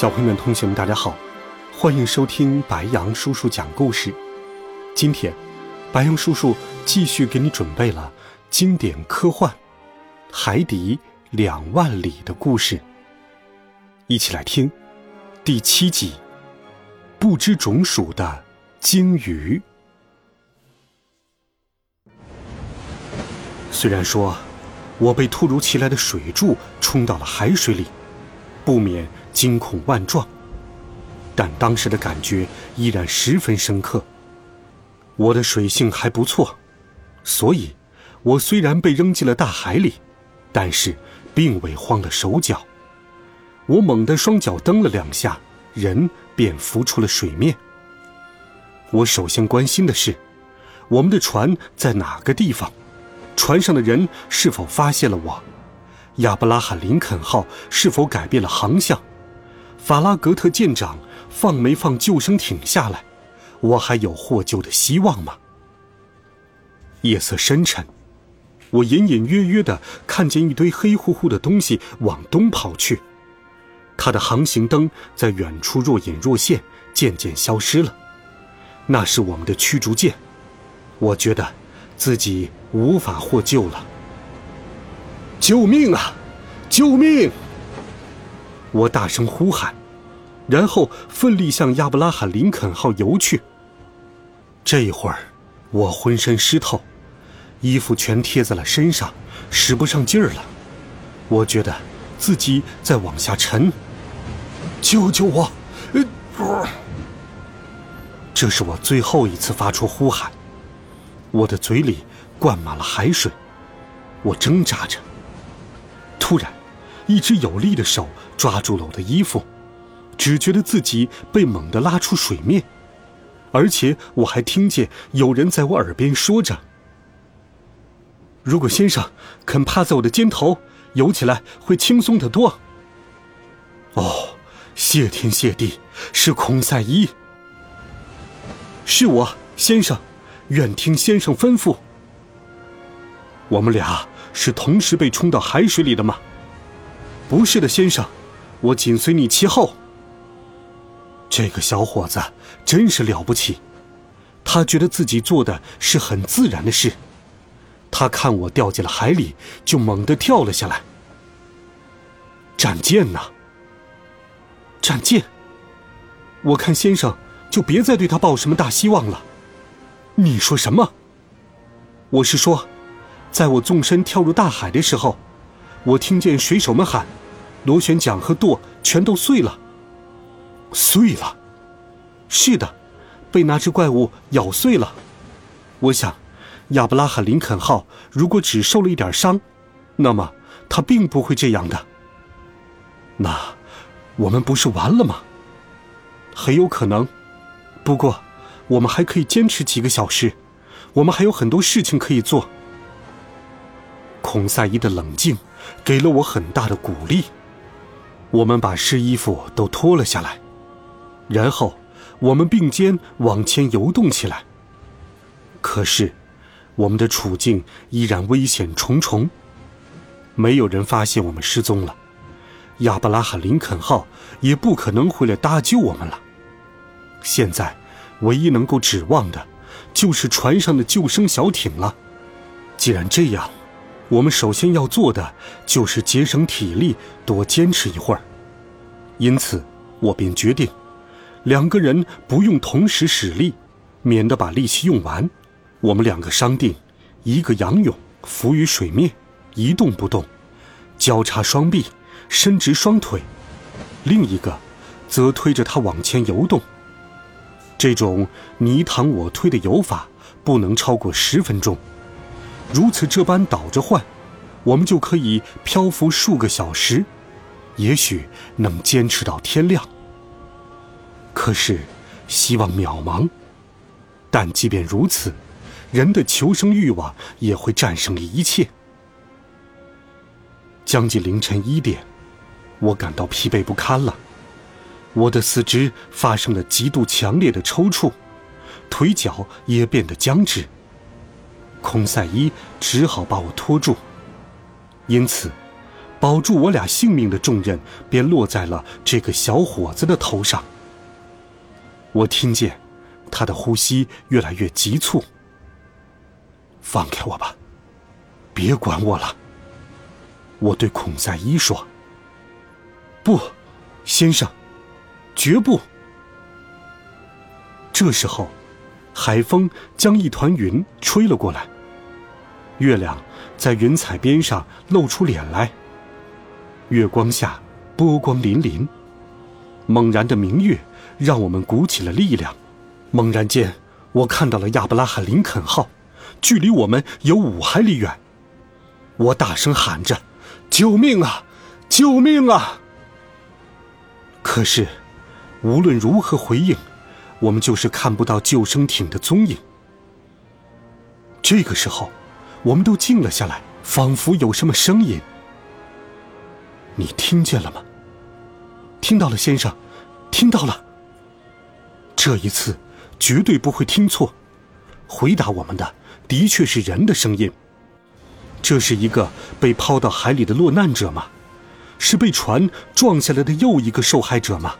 小朋友们、同学们，大家好，欢迎收听白羊叔叔讲故事。今天，白羊叔叔继续给你准备了经典科幻《海底两万里的故事》，一起来听第七集《不知种属的鲸鱼》。虽然说，我被突如其来的水柱冲到了海水里，不免。惊恐万状，但当时的感觉依然十分深刻。我的水性还不错，所以，我虽然被扔进了大海里，但是并未慌了手脚。我猛地双脚蹬了两下，人便浮出了水面。我首先关心的是，我们的船在哪个地方？船上的人是否发现了我？亚伯拉罕·林肯号是否改变了航向？法拉格特舰长放没放救生艇下来？我还有获救的希望吗？夜色深沉，我隐隐约约的看见一堆黑乎乎的东西往东跑去。它的航行灯在远处若隐若现，渐渐消失了。那是我们的驱逐舰。我觉得自己无法获救了。救命啊！救命！我大声呼喊，然后奋力向亚伯拉罕·林肯号游去。这一会儿，我浑身湿透，衣服全贴在了身上，使不上劲儿了。我觉得自己在往下沉。救救我！呃，这是我最后一次发出呼喊。我的嘴里灌满了海水，我挣扎着。突然。一只有力的手抓住了我的衣服，只觉得自己被猛地拉出水面，而且我还听见有人在我耳边说着：“如果先生肯趴在我的肩头，游起来会轻松得多。”哦，谢天谢地，是孔赛伊，是我，先生，愿听先生吩咐。我们俩是同时被冲到海水里的吗？不是的，先生，我紧随你其后。这个小伙子真是了不起，他觉得自己做的是很自然的事。他看我掉进了海里，就猛地跳了下来。战舰呢？战舰？我看先生就别再对他抱什么大希望了。你说什么？我是说，在我纵身跳入大海的时候，我听见水手们喊。螺旋桨和舵全都碎了。碎了，是的，被那只怪物咬碎了。我想，亚伯拉罕·林肯号如果只受了一点伤，那么他并不会这样的。那，我们不是完了吗？很有可能。不过，我们还可以坚持几个小时。我们还有很多事情可以做。孔赛伊的冷静，给了我很大的鼓励。我们把湿衣服都脱了下来，然后我们并肩往前游动起来。可是，我们的处境依然危险重重。没有人发现我们失踪了，亚伯拉罕·林肯号也不可能回来搭救我们了。现在，唯一能够指望的，就是船上的救生小艇了。既然这样，我们首先要做的就是节省体力，多坚持一会儿。因此，我便决定，两个人不用同时使力，免得把力气用完。我们两个商定，一个仰泳浮于水面，一动不动，交叉双臂，伸直双腿；另一个，则推着它往前游动。这种你躺我推的游法，不能超过十分钟。如此这般倒着换，我们就可以漂浮数个小时。也许能坚持到天亮。可是，希望渺茫。但即便如此，人的求生欲望也会战胜一切。将近凌晨一点，我感到疲惫不堪了，我的四肢发生了极度强烈的抽搐，腿脚也变得僵直。孔赛伊只好把我拖住，因此，保住我俩性命的重任便落在了这个小伙子的头上。我听见。他的呼吸越来越急促。放开我吧，别管我了。我对孔赛伊说：“不，先生，绝不。”这时候，海风将一团云吹了过来，月亮在云彩边上露出脸来。月光下，波光粼粼。猛然的明月让我们鼓起了力量。猛然间，我看到了亚伯拉罕·林肯号，距离我们有五海里远。我大声喊着：“救命啊！救命啊！”可是，无论如何回应，我们就是看不到救生艇的踪影。这个时候，我们都静了下来，仿佛有什么声音。你听见了吗？听到了，先生，听到了。这一次。绝对不会听错，回答我们的的确是人的声音。这是一个被抛到海里的落难者吗？是被船撞下来的又一个受害者吗？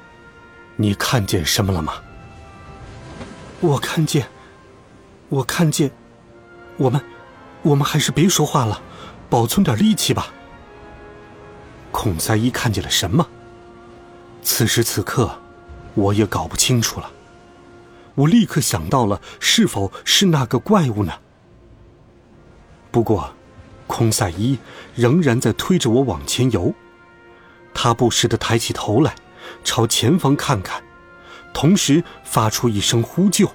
你看见什么了吗？我看见，我看见，我们，我们还是别说话了，保存点力气吧。孔赛伊看见了什么？此时此刻，我也搞不清楚了。我立刻想到了，是否是那个怪物呢？不过，孔赛伊仍然在推着我往前游。他不时的抬起头来，朝前方看看，同时发出一声呼救。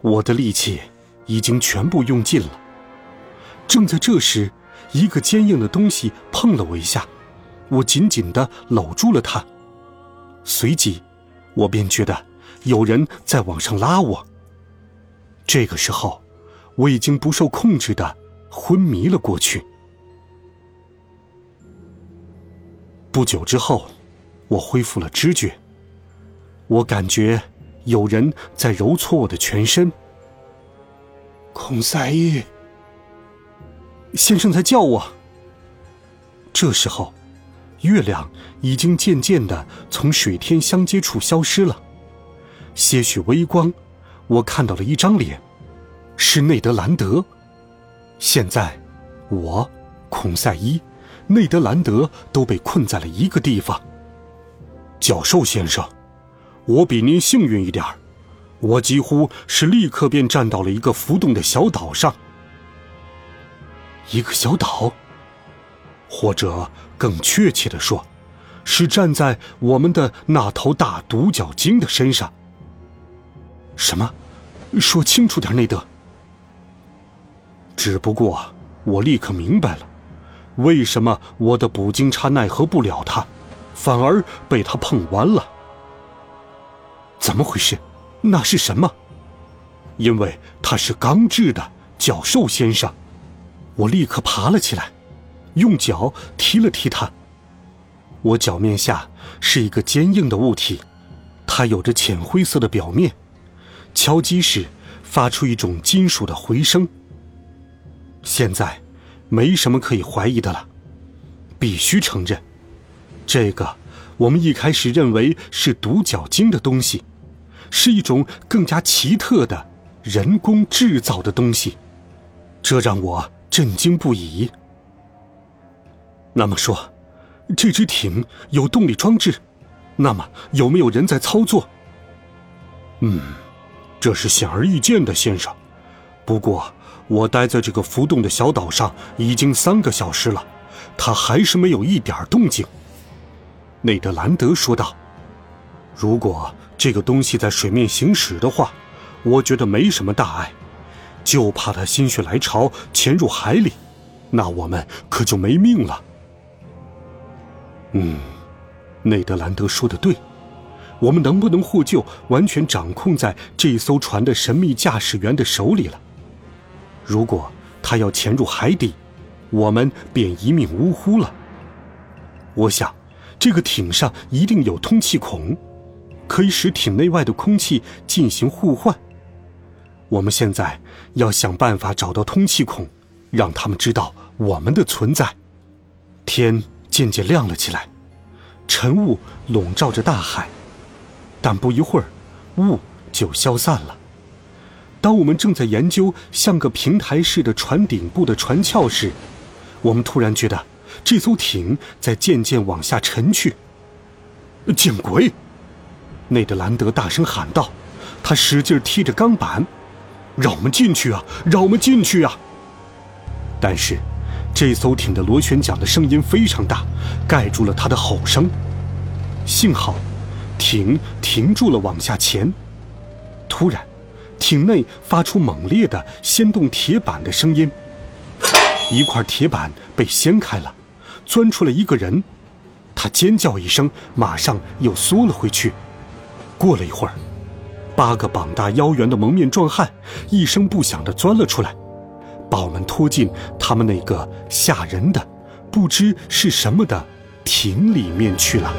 我的力气已经全部用尽了。正在这时，一个坚硬的东西碰了我一下，我紧紧的搂住了它。随即，我便觉得。有人在往上拉我。这个时候，我已经不受控制的昏迷了过去。不久之后，我恢复了知觉。我感觉有人在揉搓我的全身。孔赛伊先生在叫我。这时候，月亮已经渐渐的从水天相接处消失了。些许微光，我看到了一张脸，是内德兰德。现在，我、孔赛伊、内德兰德都被困在了一个地方。教授先生，我比您幸运一点我几乎是立刻便站到了一个浮动的小岛上。一个小岛，或者更确切的说，是站在我们的那头大独角鲸的身上。什么？说清楚点，内德。只不过我立刻明白了，为什么我的捕鲸叉奈何不了他，反而被他碰弯了。怎么回事？那是什么？因为他是钢制的，角兽先生。我立刻爬了起来，用脚踢了踢它。我脚面下是一个坚硬的物体，它有着浅灰色的表面。敲击时，发出一种金属的回声。现在，没什么可以怀疑的了。必须承认，这个我们一开始认为是独角鲸的东西，是一种更加奇特的人工制造的东西，这让我震惊不已。那么说，这只艇有动力装置，那么有没有人在操作？嗯。这是显而易见的，先生。不过，我待在这个浮动的小岛上已经三个小时了，它还是没有一点动静。内德兰德说道：“如果这个东西在水面行驶的话，我觉得没什么大碍，就怕它心血来潮潜入海里，那我们可就没命了。”嗯，内德兰德说的对，我们能不能获救，完全掌控在这艘船的神秘驾驶员的手里了。如果他要潜入海底，我们便一命呜呼了。我想，这个艇上一定有通气孔，可以使艇内外的空气进行互换。我们现在要想办法找到通气孔，让他们知道我们的存在。天渐渐亮了起来，晨雾笼罩着大海，但不一会儿，雾就消散了。当我们正在研究像个平台似的船顶部的船壳时，我们突然觉得这艘艇在渐渐往下沉去。见鬼！内德兰德大声喊道，他使劲踢着钢板。让我们进去啊！让我们进去啊！但是，这艘艇的螺旋桨的声音非常大，盖住了他的吼声。幸好，艇停住了往下潜。突然，艇内发出猛烈的掀动铁板的声音，一块铁板被掀开了，钻出了一个人。他尖叫一声，马上又缩了回去。过了一会儿。八个膀大腰圆的蒙面壮汉一声不响地钻了出来，把我们拖进他们那个吓人的、不知是什么的亭里面去了。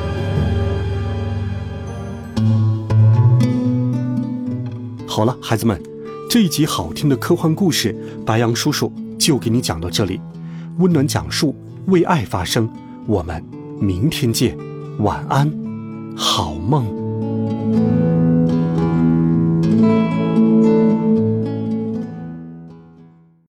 好了，孩子们，这一集好听的科幻故事，白杨叔叔就给你讲到这里。温暖讲述，为爱发声。我们明天见，晚安，好梦。